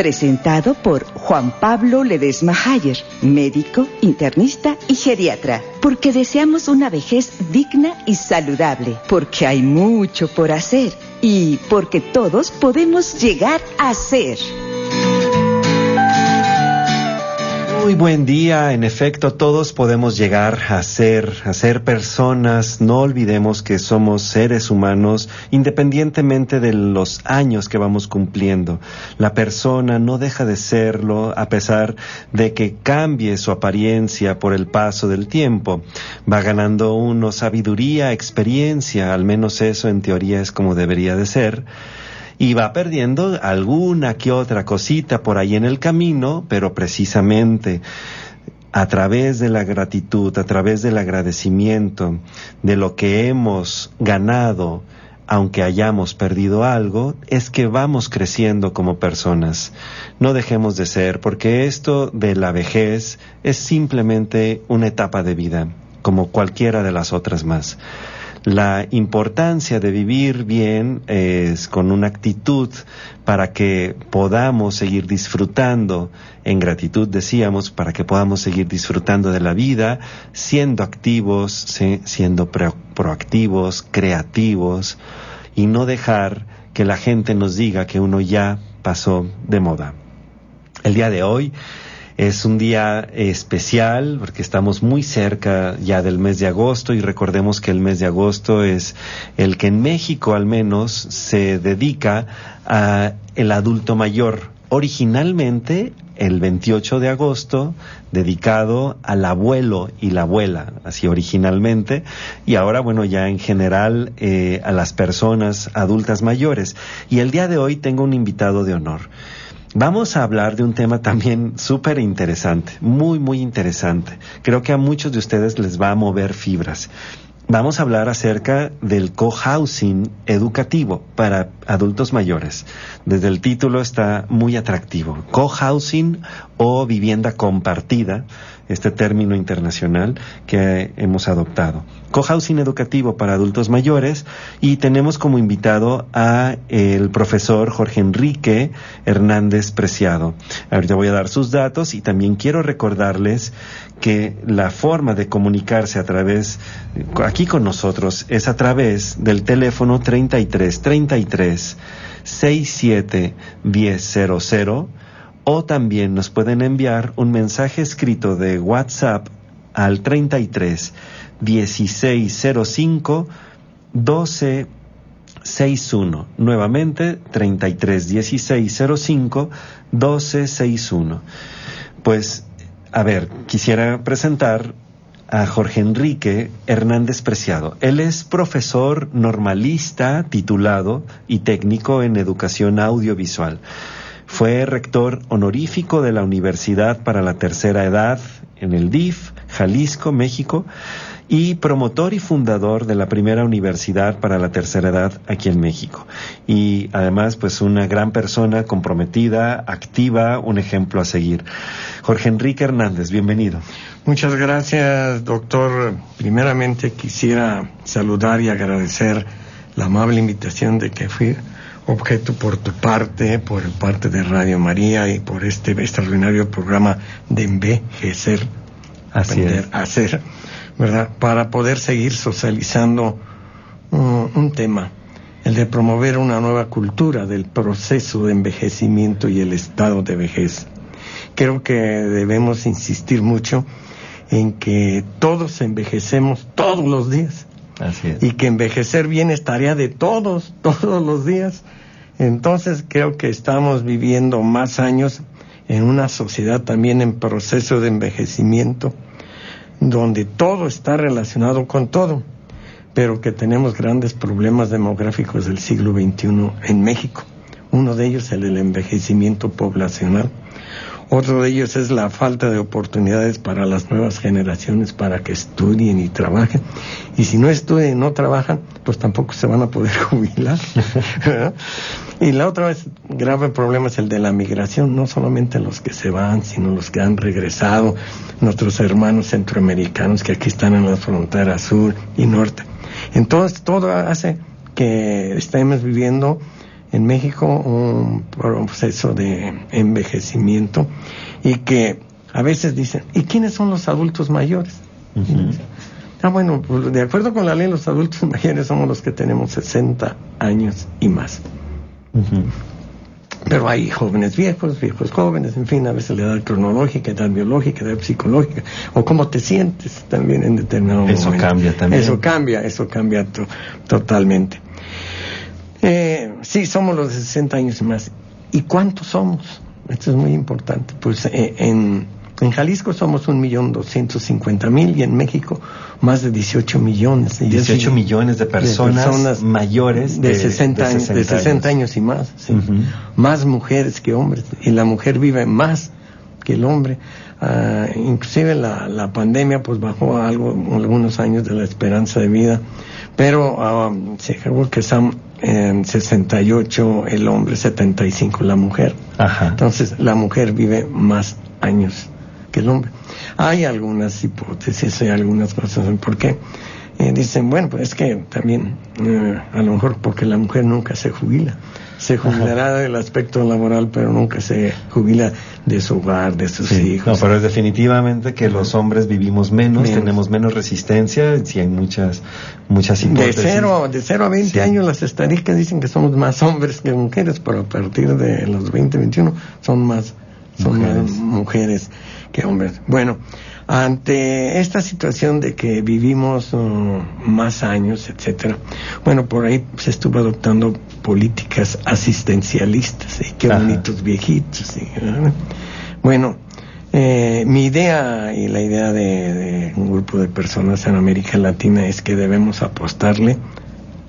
presentado por Juan Pablo Ledesma Hayer, médico, internista y geriatra, porque deseamos una vejez digna y saludable, porque hay mucho por hacer y porque todos podemos llegar a ser. Muy buen día, en efecto todos podemos llegar a ser, a ser personas, no olvidemos que somos seres humanos independientemente de los años que vamos cumpliendo. La persona no deja de serlo a pesar de que cambie su apariencia por el paso del tiempo. Va ganando uno sabiduría, experiencia, al menos eso en teoría es como debería de ser y va perdiendo alguna que otra cosita por ahí en el camino, pero precisamente a través de la gratitud, a través del agradecimiento de lo que hemos ganado, aunque hayamos perdido algo, es que vamos creciendo como personas. No dejemos de ser, porque esto de la vejez es simplemente una etapa de vida, como cualquiera de las otras más. La importancia de vivir bien es con una actitud para que podamos seguir disfrutando, en gratitud decíamos, para que podamos seguir disfrutando de la vida, siendo activos, siendo proactivos, creativos y no dejar que la gente nos diga que uno ya pasó de moda. El día de hoy es un día especial porque estamos muy cerca ya del mes de agosto y recordemos que el mes de agosto es el que en México al menos se dedica a el adulto mayor. Originalmente el 28 de agosto dedicado al abuelo y la abuela, así originalmente, y ahora, bueno, ya en general eh, a las personas adultas mayores. Y el día de hoy tengo un invitado de honor. Vamos a hablar de un tema también súper interesante, muy, muy interesante. Creo que a muchos de ustedes les va a mover fibras. Vamos a hablar acerca del cohousing educativo para adultos mayores. Desde el título está muy atractivo. Cohousing o vivienda compartida este término internacional que hemos adoptado. Cohousing educativo para adultos mayores y tenemos como invitado a el profesor Jorge Enrique Hernández Preciado. Ahorita voy a dar sus datos y también quiero recordarles que la forma de comunicarse a través, aquí con nosotros, es a través del teléfono 33 33 67 1000 o también nos pueden enviar un mensaje escrito de WhatsApp al 33 1605 1261. Nuevamente 33 1605 1261. Pues, a ver, quisiera presentar a Jorge Enrique Hernández Preciado. Él es profesor normalista titulado y técnico en educación audiovisual. Fue rector honorífico de la Universidad para la Tercera Edad en el DIF, Jalisco, México, y promotor y fundador de la primera universidad para la tercera edad aquí en México. Y además, pues una gran persona comprometida, activa, un ejemplo a seguir. Jorge Enrique Hernández, bienvenido. Muchas gracias, doctor. Primeramente quisiera saludar y agradecer la amable invitación de que fui objeto por tu parte, por parte de Radio María y por este extraordinario programa de envejecer, aprender a hacer, ¿verdad? Para poder seguir socializando un tema, el de promover una nueva cultura del proceso de envejecimiento y el estado de vejez. Creo que debemos insistir mucho en que todos envejecemos todos los días. Y que envejecer bien es tarea de todos, todos los días. Entonces creo que estamos viviendo más años en una sociedad también en proceso de envejecimiento, donde todo está relacionado con todo, pero que tenemos grandes problemas demográficos del siglo XXI en México. Uno de ellos es el envejecimiento poblacional. Otro de ellos es la falta de oportunidades para las nuevas generaciones para que estudien y trabajen. Y si no estudian y no trabajan, pues tampoco se van a poder jubilar. y la otra vez, grave problema es el de la migración, no solamente los que se van, sino los que han regresado, nuestros hermanos centroamericanos que aquí están en la frontera sur y norte. Entonces, todo hace que estemos viviendo en México un proceso de envejecimiento y que a veces dicen, ¿y quiénes son los adultos mayores? Ah, bueno, pues, de acuerdo con la ley, los adultos mayores somos los que tenemos 60 años y más. Pero hay jóvenes viejos, viejos jóvenes, en fin, a veces la edad cronológica, edad biológica, edad psicológica, o cómo te sientes también en determinado Eso momento. cambia también. Eso cambia, eso cambia totalmente. Eh, sí, somos los de 60 años y más. ¿Y cuántos somos? Esto es muy importante. Pues eh, en, en Jalisco somos un millón doscientos cincuenta mil y en México más de 18 millones. Y 18 eso- millones de personas, mayores de, 60, años, de 60 años y más. sí. Ujú. Más mujeres que hombres. Y la mujer vive más que el hombre. Ah, inclusive la, la pandemia pues bajó algo, algunos años de la esperanza de vida. Pero ah, se que son en 68 el hombre, 75 la mujer. Ajá. Entonces la mujer vive más años que el hombre. Hay algunas hipótesis, hay algunas cosas. ¿Por qué? Eh, dicen, bueno, pues es que también, eh, a lo mejor porque la mujer nunca se jubila. Se jubilará del aspecto laboral, pero nunca se jubila de su hogar, de sus Sí, hijos. no, pero es definitivamente que los hombres vivimos menos, Menos. tenemos menos resistencia, sí hay muchas, muchas De hipótesis. cero, de cero a 20 Sí. años las estadísticas dicen que somos más hombres que mujeres, pero a partir de los 20, 21 son más, son Mujeres. más mujeres que hombres. Bueno, ante esta situación de que vivimos uh, más años, etcétera, bueno, por ahí se estuvo adoptando políticas asistencialistas, y qué Ajá. bonitos viejitos. ¿verdad? bueno, eh, mi idea y la idea de, de un grupo de personas en América Latina es que debemos apostarle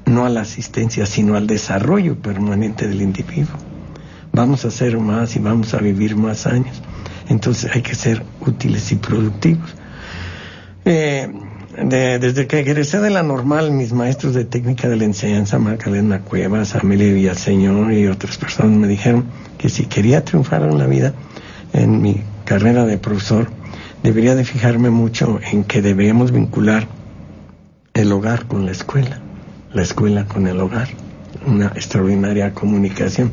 no a la asistencia, sino al desarrollo permanente del individuo. Vamos a hacer más y vamos a vivir más años. Entonces hay que ser útiles y productivos. Eh, de- desde que egresé de la normal, mis maestros de técnica de la enseñanza, Magdalena Cuevas, Amelia Villaseñor y otras personas me dijeron que si quería triunfar en la vida, en mi carrera de profesor, debería de fijarme mucho en que deberíamos vincular el hogar con la escuela, la escuela con el hogar, una extraordinaria comunicación.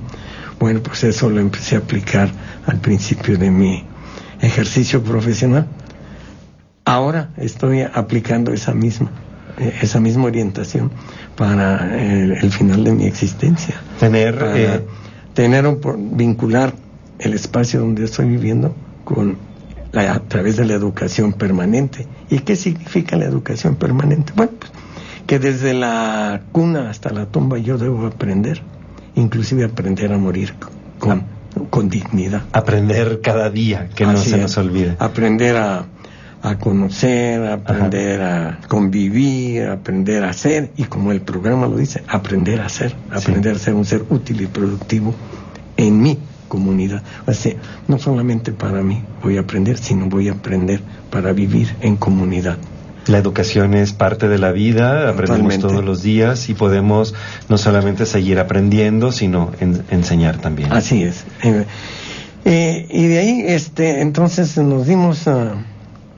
Bueno, pues eso lo empecé a aplicar al principio de mi ejercicio profesional. Ahora estoy aplicando esa misma, eh, esa misma orientación para eh, el final de mi existencia. Tener, Para eh, tener un, por- vincular el espacio donde estoy viviendo con la- a través de la educación permanente. ¿Y qué significa la educación permanente? Bueno, pues, que desde la cuna hasta la tumba yo debo aprender, inclusive aprender a morir con, con dignidad. aprender cada día, que no Así se es. nos olvide. Aprender a, a conocer, aprender a convivir, aprender a ser, y como el programa lo dice, aprender a ser, aprender a ser un ser útil y productivo en mi comunidad. O sea, no solamente para mí voy a aprender, sino voy a aprender para vivir en comunidad. La educación es parte de la vida, aprendemos Totalmente. todos los días y podemos no solamente seguir aprendiendo, sino en- enseñar también. Así es. Eh, eh, y de ahí, este, entonces nos dimos, a-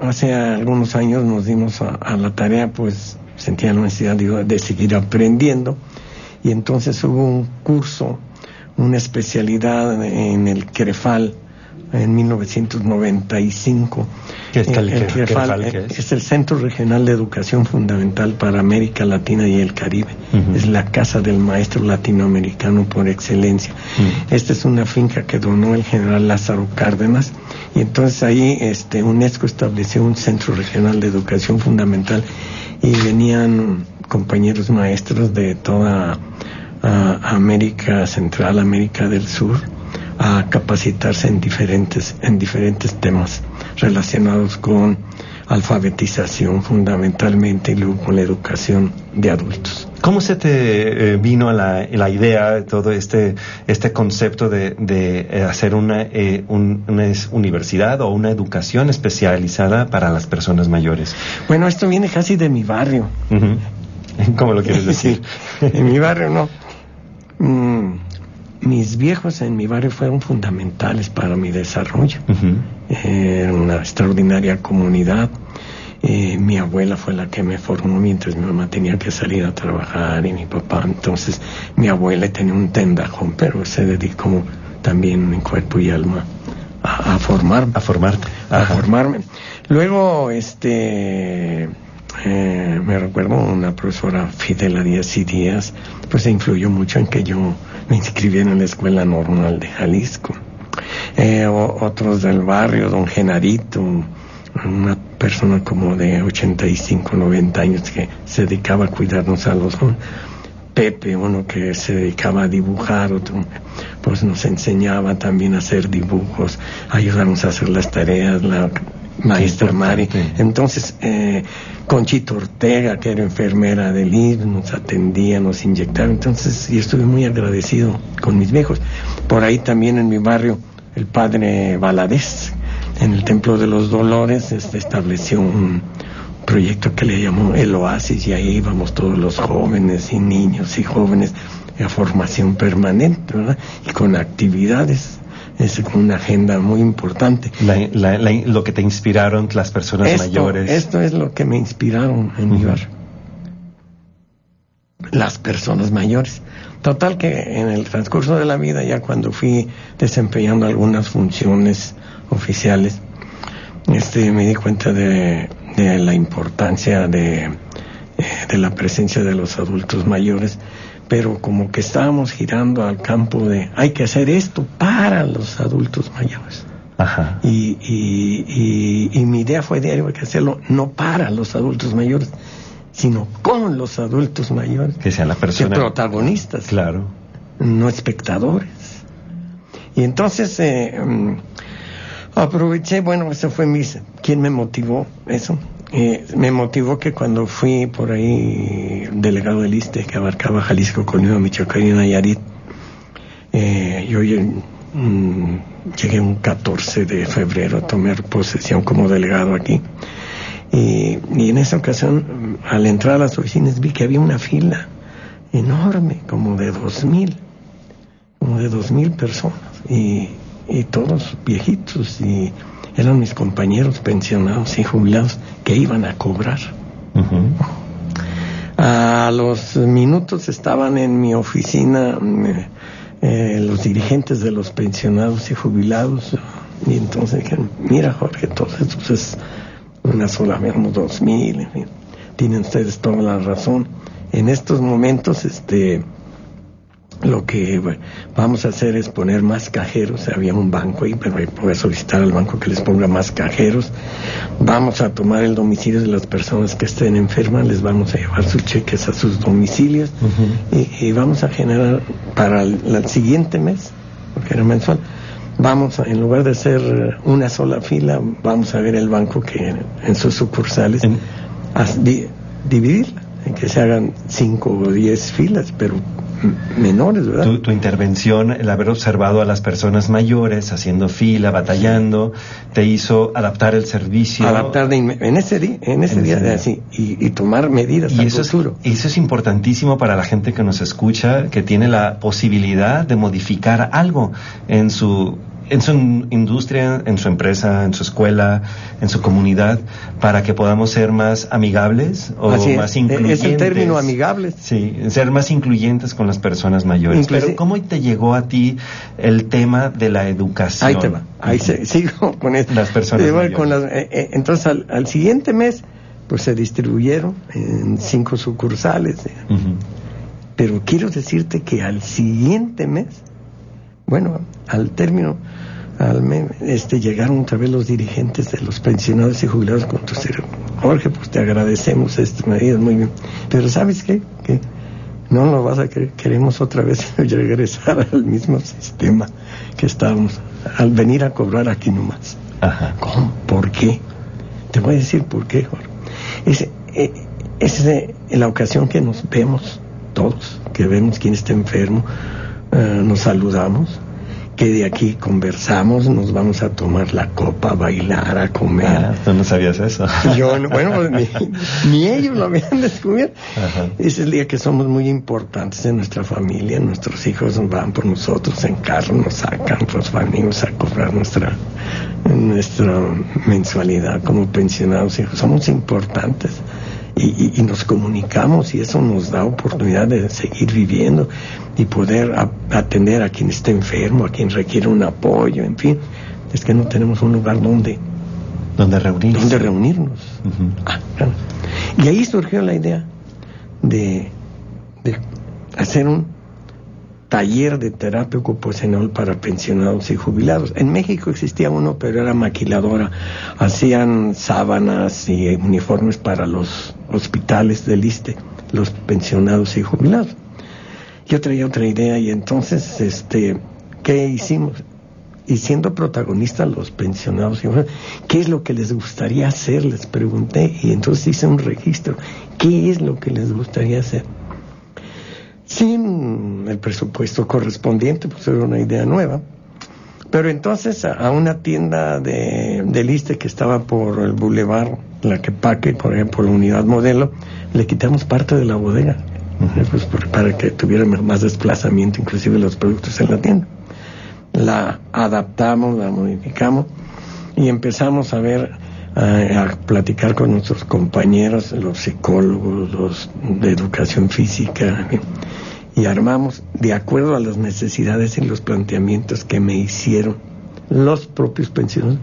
hace algunos años nos dimos a, a la tarea, pues sentía la necesidad digo, de seguir aprendiendo. Y entonces hubo un curso, una especialidad en el CREFAL en 1995. ¿Qué es el el CREFAL? CREFAL, ¿Qué es? es el Centro Regional de Educación Fundamental para América Latina y el Caribe. Es la casa del maestro latinoamericano por excelencia. Esta es una finca que donó el general Lázaro Cárdenas y entonces ahí este UNESCO estableció un centro regional de educación fundamental y venían compañeros maestros de toda ah, América Central, América del Sur a capacitarse en diferentes en diferentes temas relacionados con alfabetización fundamentalmente y luego con la educación de adultos. ¿Cómo se te eh, vino la, la idea, todo este, este concepto de, de eh, hacer una, eh, una universidad o una educación especializada para las personas mayores? Bueno, esto viene casi de mi barrio. ¿Cómo lo quieres decir? en mi barrio no. Mm, mis viejos en mi barrio fueron fundamentales para mi desarrollo. Era una extraordinaria comunidad eh, mi abuela fue la que me formó mientras mi mamá tenía que salir a trabajar y mi papá. Entonces mi abuela tenía un tendajón, pero se dedicó también en cuerpo y alma a, formar, a formarte, a formarme. Luego, este, eh, me recuerdo una profesora Fidela Díaz y Díaz, pues se influyó mucho en que yo me inscribiera en la escuela normal de Jalisco. Eh, otros del barrio, don Genarito, una persona como de 85, 90 años que se dedicaba a cuidarnos a los Pepe, uno que se dedicaba a dibujar, otro pues nos enseñaba también a hacer dibujos, ayudarnos a hacer las tareas, la maestra Mari. Entonces, eh, Conchito Ortega, que era enfermera del IB, nos atendía, nos inyectaba. Entonces, y estuve muy agradecido con mis viejos. Por ahí también en mi barrio, el padre Valadez, en el Templo de los Dolores este, estableció un proyecto que le llamó El Oasis y ahí íbamos todos los jóvenes y niños y jóvenes a formación permanente, ¿verdad? Y con actividades es una agenda muy importante. lo que te inspiraron las personas mayores. Esto es lo que me inspiraron en mi barrio. Las personas mayores. Total que en el transcurso de la vida, ya cuando fui desempeñando algunas funciones oficiales, este, me di cuenta de, la importancia de, eh, de la presencia de los adultos mayores, pero como que estábamos girando al campo de hay que hacer esto para los adultos mayores. Ajá. Y, y, y, mi idea fue de hay que hacerlo no para los adultos mayores, sino con los adultos mayores. Que sean las personas. protagonistas. Claro. No espectadores. Y entonces eh, mm, Aproveché, bueno, eso fue mi, ¿quién me motivó eso? Eh, me motivó que cuando fui por ahí delegado del ISTE que abarcaba Jalisco, Colima, Michoacán y Nayarit, eh, yo mm, llegué un 14 de febrero a tomar posesión como delegado aquí. Y, y, en esa ocasión, al entrar a las oficinas, vi que había una fila enorme, como de dos mil, como de dos mil personas. Y todos viejitos y eran mis compañeros pensionados y jubilados que iban a cobrar. A los minutos estaban en mi oficina eh, eh, los dirigentes de los pensionados y jubilados y entonces dijeron, mira Jorge, todo esto es una sola, vemos dos mil, tienen ustedes toda la razón. En estos momentos, este, lo que vamos a hacer es poner más cajeros. Había un banco ahí, pero voy a solicitar al banco que les ponga más cajeros. Vamos a tomar el domicilio de las personas que estén enfermas, les vamos a llevar sus cheques a sus domicilios y, vamos a generar para el, siguiente mes, porque era mensual, vamos a, en lugar de hacer una sola fila, vamos a ver el banco que en sus sucursales a, dividirla, en que se hagan cinco o diez filas, pero menores, ¿verdad? Tu, intervención, el haber observado a las personas mayores haciendo fila, batallando, te hizo adaptar el servicio. Adaptar en ese día, en ese día, así, y, tomar medidas y eso Es, eso es importantísimo para la gente que nos escucha, que tiene la posibilidad de modificar algo en su en su industria, en su empresa, en su escuela, en su comunidad, para que podamos ser más amigables o más incluyentes. Es el término amigables. Sí, ser más incluyentes con las personas mayores. Pero ¿cómo te llegó a ti el tema de la educación? Ahí te va, ahí sigo con esto. Las personas eh, eh, entonces al, siguiente mes, pues se distribuyeron en cinco sucursales. Pero quiero decirte que al siguiente mes, bueno, al término al este, llegaron otra vez los dirigentes de los pensionados y jubilados con tu Jorge, pues te agradecemos estas medidas, muy bien. Pero ¿sabes qué? Que no lo vas a querer, queremos otra vez regresar al mismo sistema que estábamos, al venir a cobrar aquí nomás. Ajá. ¿Cómo? ¿Por qué? Te voy a decir por qué, Jorge. Es, eh, es la ocasión que nos vemos todos, que vemos quién está enfermo, eh, nos saludamos, que de aquí conversamos, nos vamos a tomar la copa, a bailar, a comer. Ah, tú no sabías eso. Yo, bueno, pues, ni, ellos lo habían descubierto. Es el día que somos muy importantes en nuestra familia, nuestros hijos van por nosotros en carro, nos sacan, pues venimos a cobrar nuestra, nuestra mensualidad como pensionados. Somos importantes y, nos comunicamos y eso nos da oportunidad de seguir viviendo y poder atender a quien está enfermo, a quien requiere un apoyo, en fin. Es que no tenemos un lugar donde donde reunirnos. Donde reunirnos. Ah, y ahí surgió la idea de, de hacer un taller de terapia ocupacional para pensionados y jubilados. En México existía uno, pero era maquiladora. Hacían sábanas y uniformes para los hospitales del ISTE, los pensionados y jubilados. Yo traía otra idea y entonces, este, ¿qué hicimos? Y siendo protagonistas los pensionados, ¿qué es lo que les gustaría hacer? Les pregunté y entonces hice un registro. ¿Qué es lo que les gustaría hacer? Sin el presupuesto correspondiente, pues era una idea nueva. Pero entonces a, una tienda de, de liste que estaba por el Boulevard, la que paque, por ejemplo, la unidad modelo, le quitamos parte de la bodega, pues, para que tuviera más desplazamiento, inclusive los productos en la tienda. La adaptamos, la modificamos y empezamos a ver, a, platicar con nuestros compañeros, los psicólogos, los de educación física, y armamos de acuerdo a las necesidades y los planteamientos que me hicieron los propios pensionados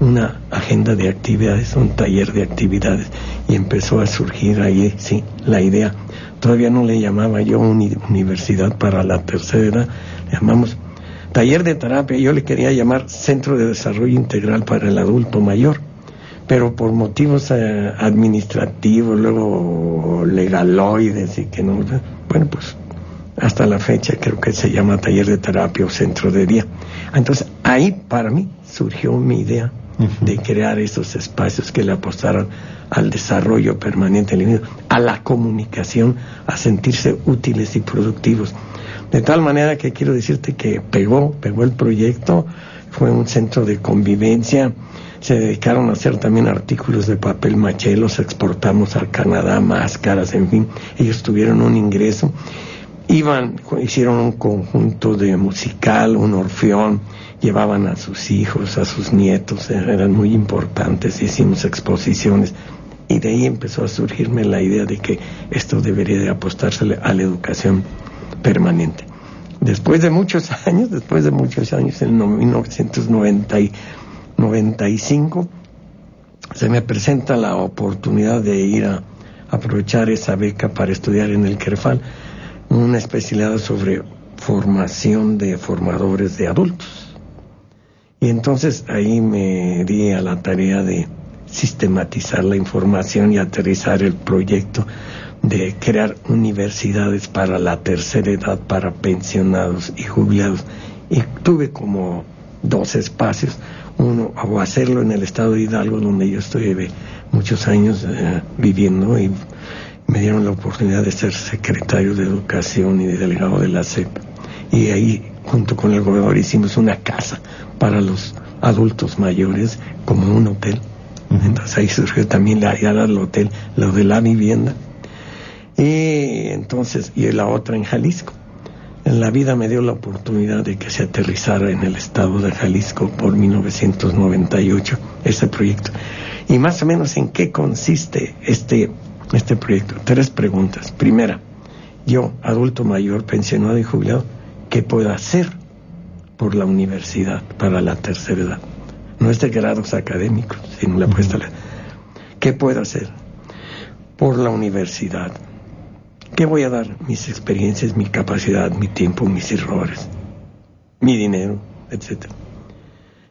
una agenda de actividades, un taller de actividades. Y empezó a surgir ahí, sí, la idea. Todavía no le llamaba yo universidad para la tercera edad, le llamamos taller de terapia, yo le quería llamar Centro de Desarrollo Integral para el Adulto Mayor, pero por motivos eh, administrativos, luego legaloides y que no, bueno, pues hasta la fecha creo que se llama taller de terapia o centro de día. Entonces ahí para mí surgió mi idea de crear esos espacios que le apostaran al desarrollo permanente del a la comunicación, a sentirse útiles y productivos. De tal manera que quiero decirte que pegó, pegó el proyecto, fue un centro de convivencia, se dedicaron a hacer también artículos de papel maché, los exportamos a Canadá, máscaras, en fin, ellos tuvieron un ingreso iban, hicieron un conjunto de musical, un orfeón, llevaban a sus hijos, a sus nietos, eran muy importantes, hicimos exposiciones y de ahí empezó a surgirme la idea de que esto debería de apostarse a la educación permanente. Después de muchos años, después de muchos años, en 1995, se me presenta la oportunidad de ir a aprovechar esa beca para estudiar en el Kerfal una especialidad sobre formación de formadores de adultos. Y entonces ahí me di a la tarea de sistematizar la información y aterrizar el proyecto de crear universidades para la tercera edad, para pensionados y jubilados. Y tuve como dos espacios, uno, o hacerlo en el estado de Hidalgo, donde yo estoy muchos años eh, viviendo y me dieron la oportunidad de ser secretario de Educación y de delegado de la SEP. Y ahí, junto con el gobernador, hicimos una casa para los adultos mayores, como un hotel. Entonces ahí surgió también la idea del hotel, lo de la vivienda. Y entonces, y la otra en Jalisco. En la vida me dio la oportunidad de que se aterrizara en el estado de Jalisco por 1998 ese proyecto. Y más o menos en qué consiste este este proyecto. Tres preguntas. Primera, yo, adulto mayor, pensionado y jubilado, ¿qué puedo hacer por la universidad para la tercera edad? No es de grados académicos, sino la puesta. ¿Qué puedo hacer por la universidad? ¿Qué voy a dar? Mis experiencias, mi capacidad, mi tiempo, mis errores, mi dinero, etcétera.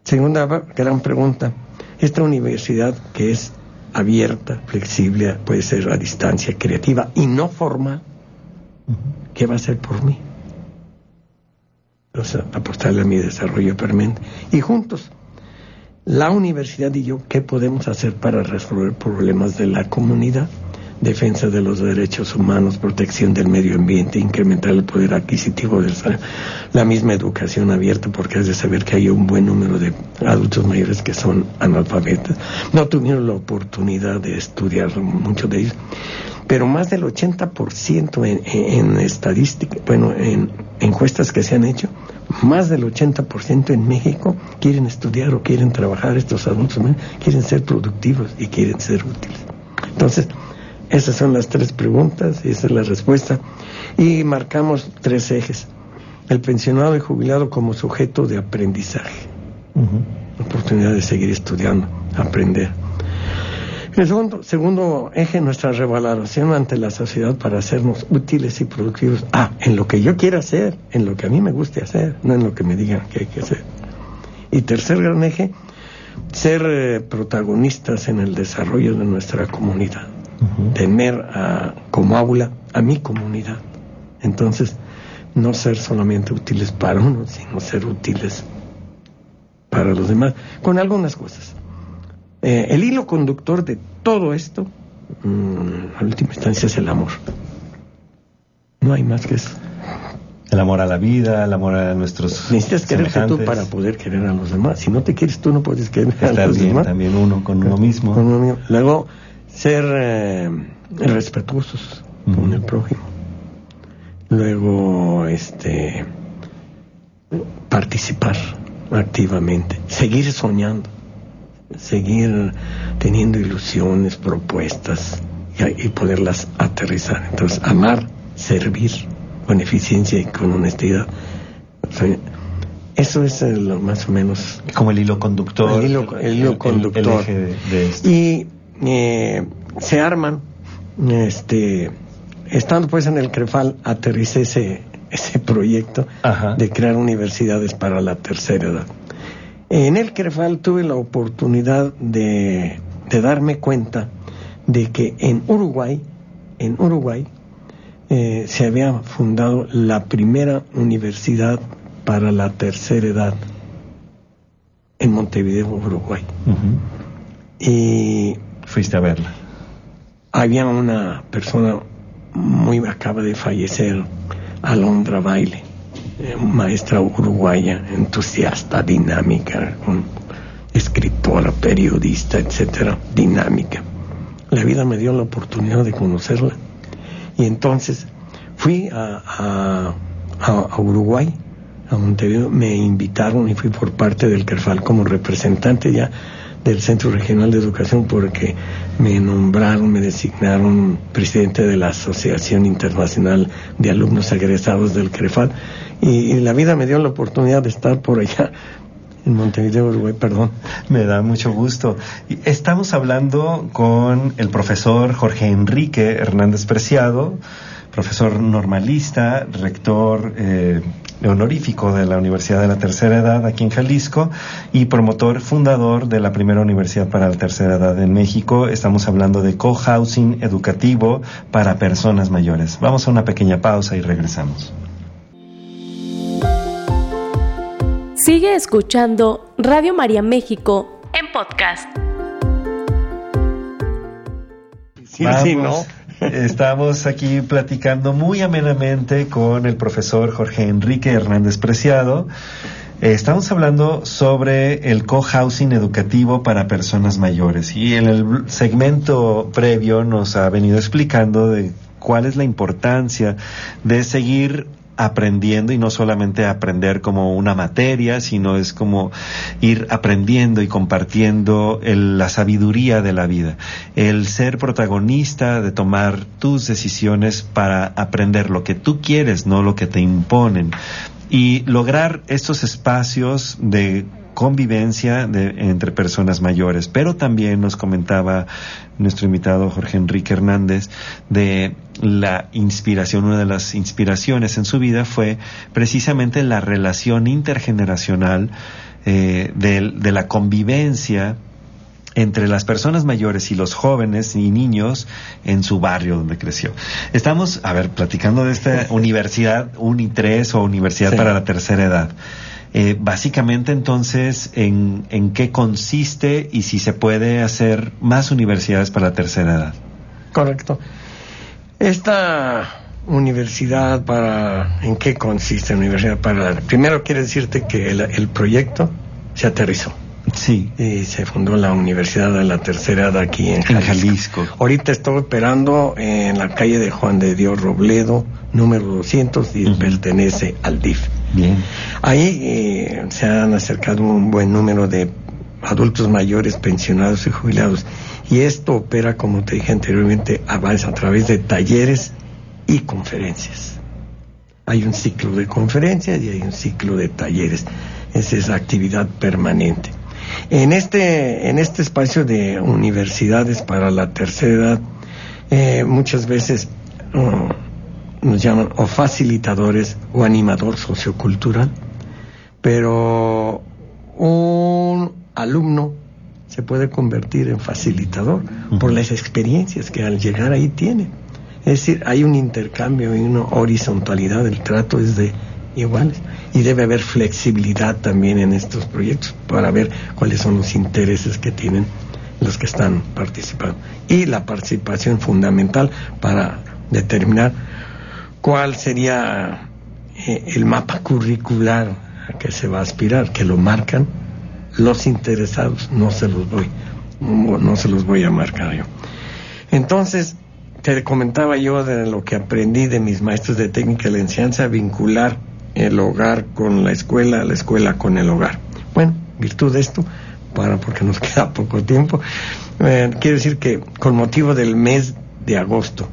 Segunda gran pregunta. Esta universidad que es abierta, flexible, puede ser a distancia, creativa y no formal, ¿qué va a hacer por mí? Sea, apostarle a mi desarrollo permanente. Y juntos, la universidad y yo, ¿qué podemos hacer para resolver problemas de la comunidad? Defensa de los derechos humanos, protección del medio ambiente, incrementar el poder adquisitivo del la misma educación abierta, porque es de saber que hay un buen número de adultos mayores que son analfabetas, no tuvieron la oportunidad de estudiar muchos de ellos, pero más del 80% en, en estadística, bueno, en encuestas que se han hecho, más del 80% en México quieren estudiar o quieren trabajar estos adultos, quieren ser productivos y quieren ser útiles. Entonces, esas son las tres preguntas y esa es la respuesta. Y marcamos tres ejes. El pensionado y jubilado como sujeto de aprendizaje. Oportunidad de seguir estudiando, aprender. El segundo, segundo eje, nuestra revaloración ante la sociedad para hacernos útiles y productivos. Ah, en lo que yo quiera hacer, en lo que a mí me guste hacer, no en lo que me digan que hay que hacer. Y tercer gran eje, ser eh, protagonistas en el desarrollo de nuestra comunidad tener a, como aula a mi comunidad. Entonces, no ser solamente útiles para uno, sino ser útiles para los demás, con algunas cosas. Eh, el hilo conductor de todo esto, mm, en última instancia, es el amor. No hay más que eso. El amor a la vida, el amor a nuestros. Necesitas quererte tú para poder querer a los demás. Si no te quieres tú, no puedes querer a los bien, demás. También uno con uno mismo. Con uno mismo. Luego, ser eh, respetuosos con el prójimo. Luego, este, participar activamente, seguir soñando, seguir teniendo ilusiones, propuestas y, poderlas aterrizar. Entonces, amar, servir con eficiencia y con honestidad. Eso es lo más o menos. Como el hilo conductor. El hilo, conductor. Y eh, se arman, este, estando pues en el CREFAL, aterricé ese, ese proyecto de crear universidades para la tercera edad. En el CREFAL tuve la oportunidad de, de darme cuenta de que en Uruguay, en Uruguay, eh, se había fundado la primera universidad para la tercera edad en Montevideo, Uruguay. Y Fuiste a verla. Había una persona muy acaba de fallecer, Alondra Baile, eh, maestra uruguaya, entusiasta, dinámica, escritora, periodista, etcétera, dinámica. La vida me dio la oportunidad de conocerla. Y entonces fui a, a, Uruguay, a Montevideo, me invitaron y fui por parte del CERFAL como representante ya del Centro Regional de Educación porque me nombraron, me designaron presidente de la Asociación Internacional de Alumnos Egresados del CREFAL y, la vida me dio la oportunidad de estar por allá en Montevideo, Uruguay, perdón. Me da mucho gusto. Estamos hablando con el profesor Jorge Enrique Hernández Preciado, profesor normalista, rector eh, honorífico de la Universidad de la Tercera Edad aquí en Jalisco y promotor fundador de la primera universidad para la tercera edad en México. Estamos hablando de cohousing educativo para personas mayores. Vamos a una pequeña pausa y regresamos. Sigue escuchando Radio María México en podcast. Sí, sí, ¿no? Estamos aquí platicando muy amenamente con el profesor Jorge Enrique Hernández Preciado. Eh, estamos hablando sobre el cohousing educativo para personas mayores y en el segmento previo nos ha venido explicando de cuál es la importancia de seguir aprendiendo y no solamente aprender como una materia, sino es como ir aprendiendo y compartiendo la sabiduría de la vida, el ser protagonista de tomar tus decisiones para aprender lo que tú quieres, no lo que te imponen. Y lograr estos espacios de convivencia entre personas mayores. Pero también nos comentaba nuestro invitado Jorge Enrique Hernández de la inspiración, una de las inspiraciones en su vida fue precisamente la relación intergeneracional eh, de, la convivencia entre las personas mayores y los jóvenes y niños en su barrio donde creció. Estamos, a ver, platicando de esta universidad Uni3 o Universidad para la Tercera Edad. Eh, básicamente entonces, ¿en, ¿en qué consiste y si se puede hacer más universidades para la tercera edad? Correcto. Esta universidad para... ¿En qué consiste la universidad para. Primero quiero decirte que el proyecto se aterrizó. Sí. Y se fundó la Universidad de la Tercera Edad aquí en Jalisco. En Jalisco. Ahorita estoy operando en la calle de Juan de Dios Robledo, número 200, y pertenece al DIF. Bien. Ahí eh, se han acercado un buen número de adultos mayores, pensionados y jubilados. Y esto opera, como te dije anteriormente, a, a través de talleres y conferencias. Hay un ciclo de conferencias y hay un ciclo de talleres. Esa es actividad permanente. En este, en este espacio de universidades para la tercera edad, eh, muchas veces oh, nos llaman o facilitadores o animador sociocultural, pero un alumno se puede convertir en facilitador por las experiencias que al llegar ahí tiene. Es decir, hay un intercambio y una horizontalidad del trato es de iguales y debe haber flexibilidad también en estos proyectos para ver cuáles son los intereses que tienen los que están participando y la participación fundamental para determinar cuál sería eh, el mapa curricular a que se va a aspirar, que lo marcan los interesados, no se los voy, no, se los voy a marcar yo. Entonces, te comentaba yo de lo que aprendí de mis maestros de técnica de la enseñanza, vincular el hogar con la escuela, la escuela con el hogar. Bueno, virtud de esto, para porque nos queda poco tiempo, eh, quiero decir que con motivo del mes de agosto,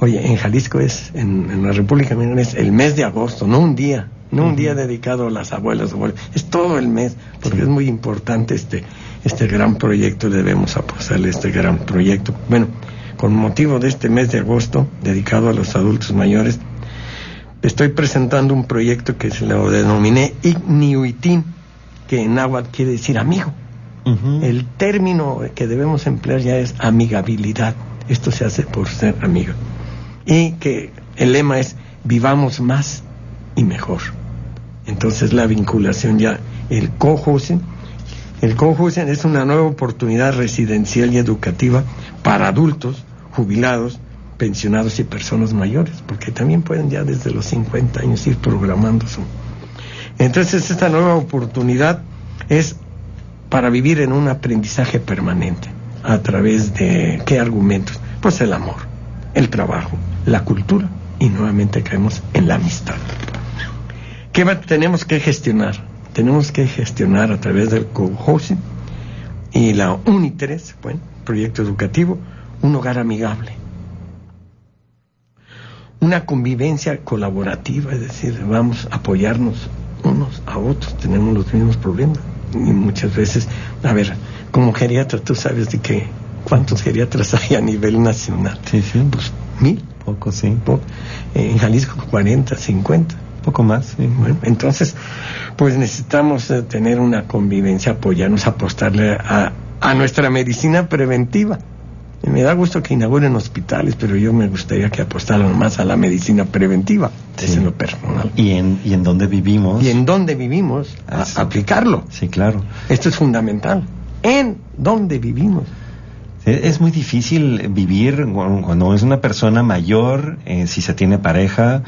oye, en Jalisco es, en, en la República Mexicana es el mes de agosto, no un día, no un día dedicado a las abuelas, abuelos, es todo el mes, porque Sí. es muy importante este, este gran proyecto, debemos apostarle este gran proyecto. Bueno, con motivo de este mes de agosto, dedicado a los adultos mayores, estoy presentando un proyecto que se lo denominé Igniuitin, que en náhuatl quiere decir amigo. El término que debemos emplear ya es amigabilidad. Esto se hace por ser amigo. Y que el lema es vivamos más y mejor. Entonces la vinculación ya, el cohousing, el cohousing es una nueva oportunidad residencial y educativa para adultos, jubilados, pensionados y personas mayores, porque también pueden ya desde los 50 años ir programando su... Entonces esta nueva oportunidad es para vivir en un aprendizaje permanente. ¿A través de qué argumentos? Pues el amor, el trabajo, la cultura y nuevamente caemos en la amistad. ¿Qué tenemos que gestionar? Tenemos que gestionar a través del co-housing y la Unitres, bueno, proyecto educativo, un hogar amigable. Una convivencia colaborativa, es decir, vamos a apoyarnos unos a otros, tenemos los mismos problemas. Y muchas veces, a ver, como geriatra, tú sabes de que cuántos geriatras hay a nivel nacional. Sí, sí. Pues mil, Poco, sí. en Jalisco 40, 50. Poco más, sí. Bueno, entonces, pues necesitamos eh, tener una convivencia, apoyarnos, apostarle a, a nuestra medicina preventiva. Me da gusto que inauguren hospitales, pero yo me gustaría que apostaran más a la medicina preventiva, Sí. es en lo personal. Y en, y en dónde vivimos. Y en dónde vivimos, a- Así. aplicarlo. Sí, claro. Esto es fundamental. En dónde vivimos. Es muy difícil vivir cu- cuando es una persona mayor, eh, si se tiene pareja,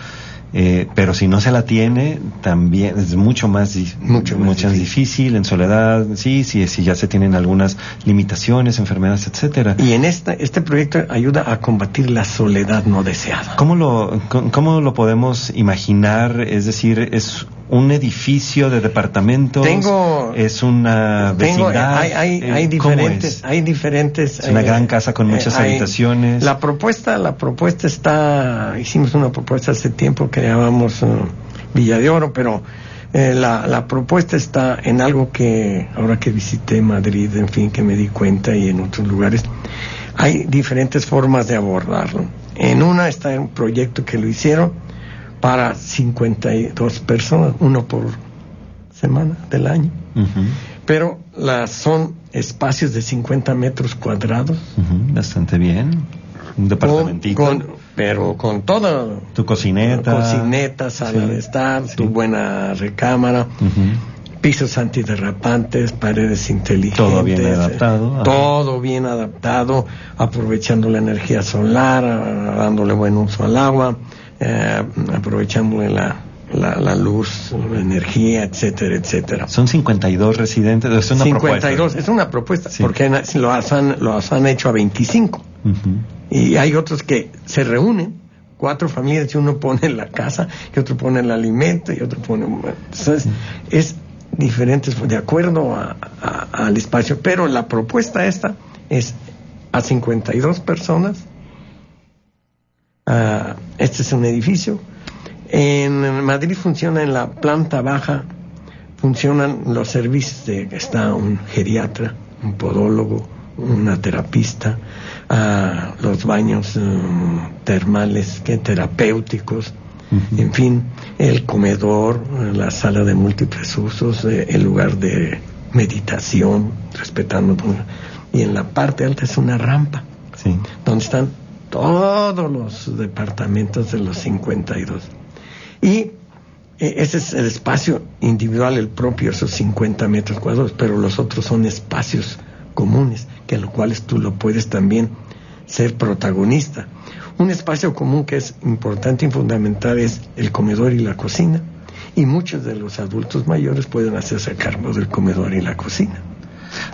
eh, pero si no se la tiene, también es mucho más, Mucho más mucho difícil. en soledad, sí, sí, si ya se tienen algunas limitaciones, enfermedades, etcétera. Y en esta, este proyecto ayuda a combatir la soledad no deseada. ¿Cómo lo, cómo lo podemos imaginar? Es decir, es un edificio de departamentos, Tengo- es una Tengo, eh, vecindad. hay, hay, eh, hay ¿cómo diferentes, es? hay diferentes. Es una gran casa con muchas habitaciones. La propuesta, la propuesta está, hicimos una propuesta hace tiempo que llamamos eh, Villa de Oro, pero eh, la, la propuesta está en algo que ahora que visité Madrid, en fin, que me di cuenta y en otros lugares, hay diferentes formas de abordarlo. En una está un proyecto que lo hicieron para 52 personas, uno por semana del año pero las son espacios de 50 metros cuadrados bastante bien. Un departamentito. con pero con todo. Tu cocineta. Cocineta, sala de estar, tu buena recámara. Pisos antiderrapantes, paredes inteligentes. Todo bien adaptado. Todo bien adaptado, aprovechando la energía solar, dándole buen uso al agua, eh, aprovechándole la, la, luz, la energía, etcétera, etcétera. Son 52 residentes, es una 52, propuesta. es una propuesta, porque lo han, lo han hecho a 25. Y hay otros que se reúnen, cuatro familias, y uno pone la casa, y otro pone el alimento, y otro pone... Entonces, es diferente, de acuerdo al espacio, pero la propuesta esta es a 52 personas. Uh, este es un edificio. En Madrid funciona en la planta baja, funcionan los servicios de está un geriatra, un podólogo, una terapista, ah, los baños mm, termales que terapéuticos, en fin, el comedor, la sala de múltiples usos, eh, el lugar de meditación, respetando y en la parte alta es una rampa, donde están todos los departamentos de los 52. Y eh, ese es el espacio individual, el propio, esos 50 metros cuadrados, pero los otros son espacios comunes, que los cuales tú lo puedes también ser protagonista. Un espacio común que es importante y fundamental es el comedor y la cocina, y muchos de los adultos mayores pueden hacerse cargo del comedor y la cocina.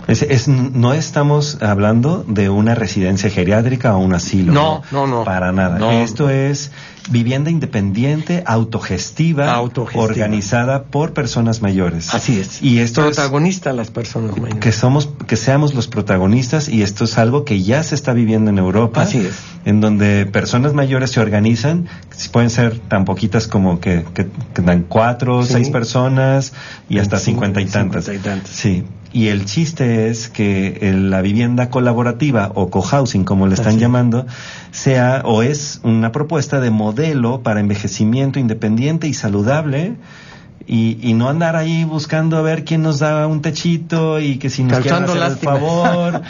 Es, no estamos hablando de una residencia geriátrica o un asilo. No, no, no. Para nada. Esto es vivienda independiente, autogestiva, organizada por personas mayores. Así es. Y esto protagonista las personas mayores. Que somos, que seamos los protagonistas y esto es algo que ya se está viviendo en Europa. Así es. En donde personas mayores se organizan, pueden ser tan poquitas como que, que, dan cuatro, o seis personas y hasta cincuenta y tantas. Cincuenta y tantas. Sí. Y el chiste es que la vivienda colaborativa o cohousing, como le están llamando, sea o es una propuesta de modelo para envejecimiento independiente y saludable. Y, no andar ahí buscando a ver quién nos da un techito y que si nos quieren hacer el favor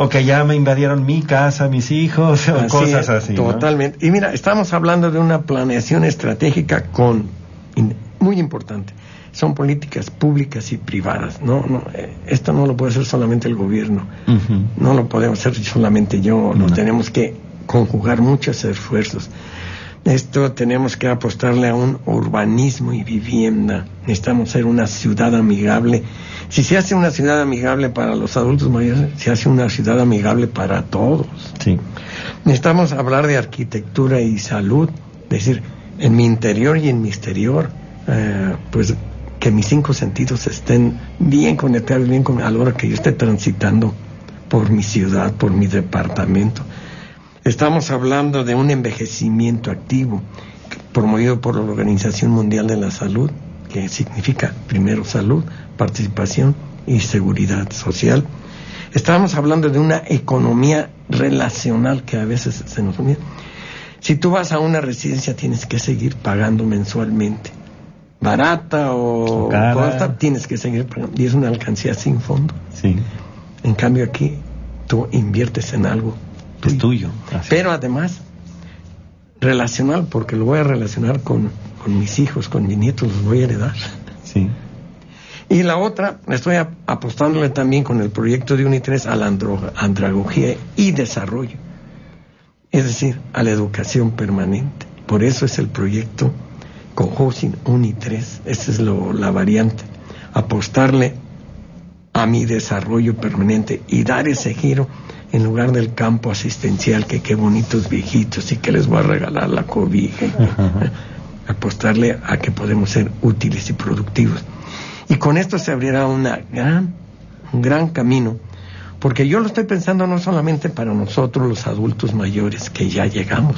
o que ya me invadieron mi casa, mis hijos o cosas así. Totalmente. Y mira, estamos hablando de una planeación estratégica con muy importante son políticas públicas y privadas. No, no, eh, esto no lo puede hacer solamente el gobierno, no lo podemos hacer solamente yo, no. tenemos que conjugar muchos esfuerzos. Esto tenemos que apostarle a un urbanismo y vivienda. Necesitamos ser una ciudad amigable. Si se hace una ciudad amigable para los adultos mayores, se hace una ciudad amigable para todos. Sí. Necesitamos hablar de arquitectura y salud, es decir, en mi interior y en mi exterior. Eh, pues que mis cinco sentidos estén bien conectados, bien con, a la hora que yo esté transitando por mi ciudad, por mi departamento. Estamos hablando de un envejecimiento activo promovido por la Organización Mundial de la Salud, que significa primero salud, participación y seguridad social. Estamos hablando de una economía relacional que a veces se nos olvida. Si tú vas a una residencia tienes que seguir pagando mensualmente barata o tienes que seguir Y es una alcancía sin fondo. Sí. En cambio aquí tú inviertes en algo tuyo. Es tuyo. Pero además, relacional, porque lo voy a relacionar con, con mis hijos, con mis nietos, los voy a heredar. Sí. Y la otra, estoy apostándole también con el proyecto de UNI3 a la andragogía y desarrollo. Es decir, a la educación permanente. Por eso es el proyecto con Housing 1 y 3. Esa es lo, la variante. Apostarle a mi desarrollo permanente y dar ese giro en lugar del campo asistencial, que qué bonitos viejitos y que les voy a regalar la cobija. Apostarle a que podemos ser útiles y productivos. Y con esto se abrirá una gran, un gran camino, porque yo lo estoy pensando no solamente para nosotros los adultos mayores que ya llegamos,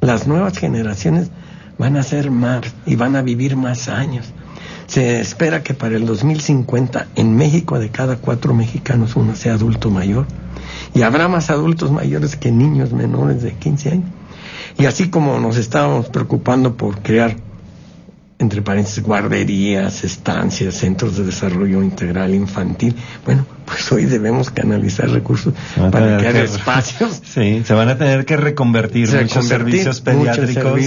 las nuevas generaciones van a ser más y van a vivir más años. Se espera que para el 2050 en México de cada cuatro mexicanos uno sea adulto mayor y habrá más adultos mayores que niños menores de 15 años. Y así como nos estábamos preocupando por crear entre paréntesis, guarderías, estancias, centros de desarrollo integral infantil. Bueno, pues hoy debemos canalizar recursos para crear espacios. Sí, se van a tener que reconvertir muchos servicios pediátricos.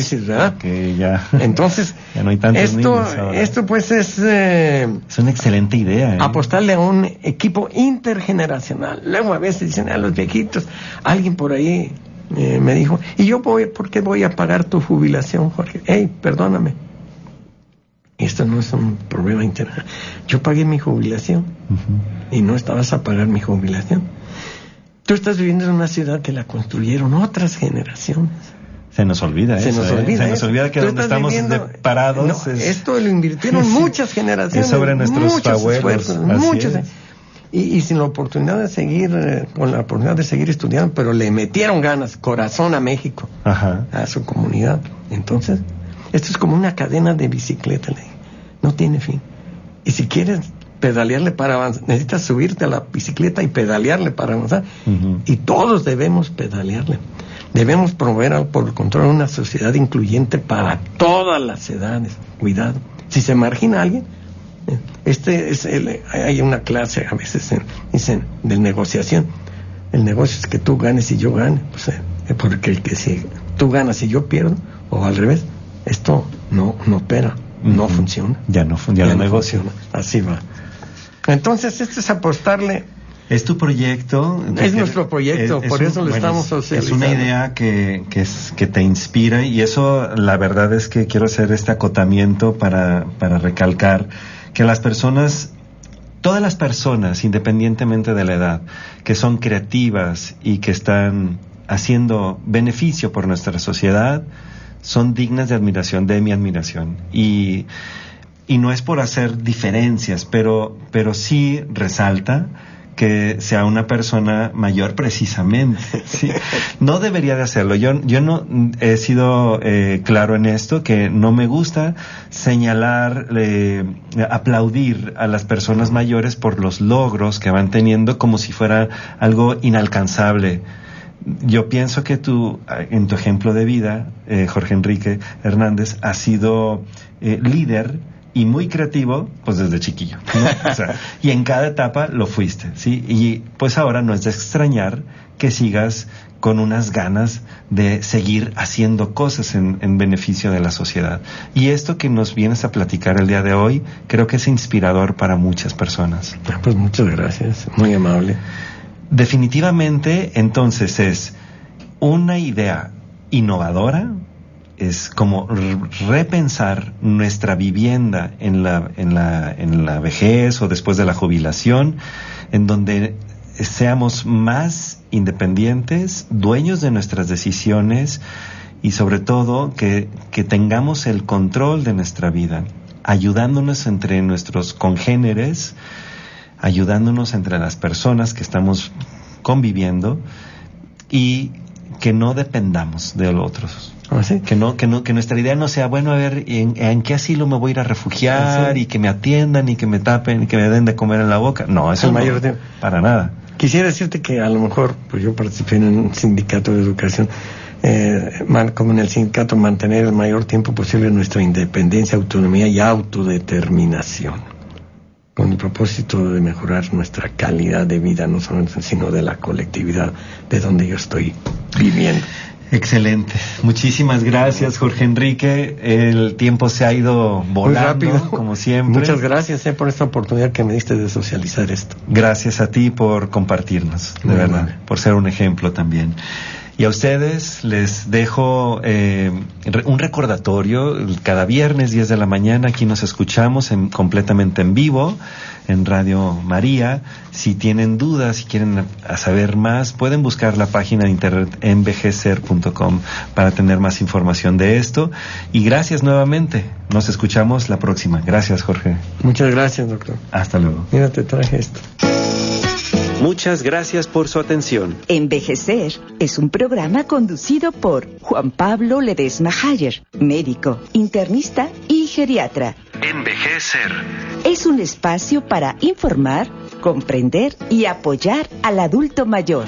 Que ya, Entonces, no hay tantos esto, esto pues es... Eh, es una excelente idea. ¿eh? Apostarle a un equipo intergeneracional. Luego a veces dicen a los viejitos, alguien por ahí eh, me dijo, ¿y yo voy, por qué voy a pagar tu jubilación, Jorge? Hey, perdóname esto no es un problema interno. Yo pagué mi jubilación y no estabas a pagar mi jubilación. Tú estás viviendo en una ciudad que la construyeron otras generaciones. Se nos olvida Se nos ¿eh? olvida. Se nos olvida que donde estamos parados. Esto lo invirtieron muchas generaciones. Es sobre nuestros abuelos. Muchos. Y, sin la oportunidad de seguir, eh, con la oportunidad de seguir estudiando, pero le metieron ganas, corazón a México, a su comunidad. Entonces, esto es como una cadena de bicicleta, no tiene fin. Y si quieres pedalearle para avanzar, necesitas subirte a la bicicleta y pedalearle para avanzar. Y todos debemos pedalearle. Debemos promover por el control una sociedad incluyente para todas las edades. Cuidado. Si se margina a alguien, eh, este es el, hay una clase a veces dicen de negociación. El negocio es que tú ganes y yo gane, pues, eh, porque el que si tú ganas y yo pierdo, o al revés, esto no, no opera, no funciona. Ya no funciona el negocio. Así va. Entonces, esto es apostarle. Es tu proyecto. Es nuestro proyecto, por eso lo estamos socializando. Es una idea que, que, es, que te inspira y eso, la verdad es que quiero hacer este acotamiento para, para recalcar que las personas todas las personas, independientemente de la edad, que son creativas y que están haciendo beneficio por nuestra sociedad, son dignas de admiración, de mi admiración. Y, y no es por hacer diferencias, pero, pero sí resalta que sea una persona mayor precisamente. ¿sí? No debería de hacerlo. Yo, yo no he sido eh, claro en esto, que no me gusta señalar, eh, aplaudir a las personas mayores por los logros que van teniendo como si fuera algo inalcanzable yo pienso que tú, en tu ejemplo de vida, eh, Jorge Enrique Hernández, has sido eh, líder y muy creativo, pues desde chiquillo. y en cada etapa lo fuiste, ¿sí? Y pues ahora no es de extrañar que sigas con unas ganas de seguir haciendo cosas en, en, beneficio de la sociedad. Y esto que nos vienes a platicar el día de hoy, creo que es inspirador para muchas personas. Pues muchas gracias, muy amable. Definitivamente, entonces es una idea innovadora, es como repensar nuestra vivienda en la, en la, en la vejez o después de la jubilación, en donde seamos más independientes, dueños de nuestras decisiones y sobre todo que, que tengamos el control de nuestra vida, ayudándonos entre nuestros congéneres, ayudándonos entre las personas que estamos conviviendo y que no dependamos de los otros. ¿Ah, que no que no que nuestra idea no sea bueno a ver en, qué asilo me voy a ir a refugiar ¿Ah, y que me atiendan y que me tapen y que me den de comer en la boca no eso no, para nada. Quisiera decirte que a lo mejor pues yo participé en un sindicato de educación eh, como en el sindicato mantener el mayor tiempo posible nuestra independencia autonomía y autodeterminación con el propósito de mejorar nuestra calidad de vida, no solamente, sino de la colectividad de donde yo estoy viviendo. Excelente. Muchísimas gracias, Jorge Enrique. El tiempo se ha ido volando, rápido. como siempre. Muchas gracias eh, por esta oportunidad que me diste de socializar esto. Gracias a ti por compartirnos, de verdad, por ser un ejemplo también. Y a ustedes les dejo eh, un recordatorio. Cada viernes 10 de la mañana aquí nos escuchamos en, completamente en vivo en Radio María. Si tienen dudas, si quieren saber más, pueden buscar la página de internet envejecer.com para tener más información de esto. Y gracias nuevamente. Nos escuchamos la próxima. Gracias, Jorge. Muchas gracias, doctor. Hasta luego. Mira, te traje esto. Muchas gracias por su atención. Envejecer es un programa conducido por Juan Pablo Ledesma Hayer, médico, internista y geriatra. Envejecer es un espacio para informar, comprender y apoyar al adulto mayor.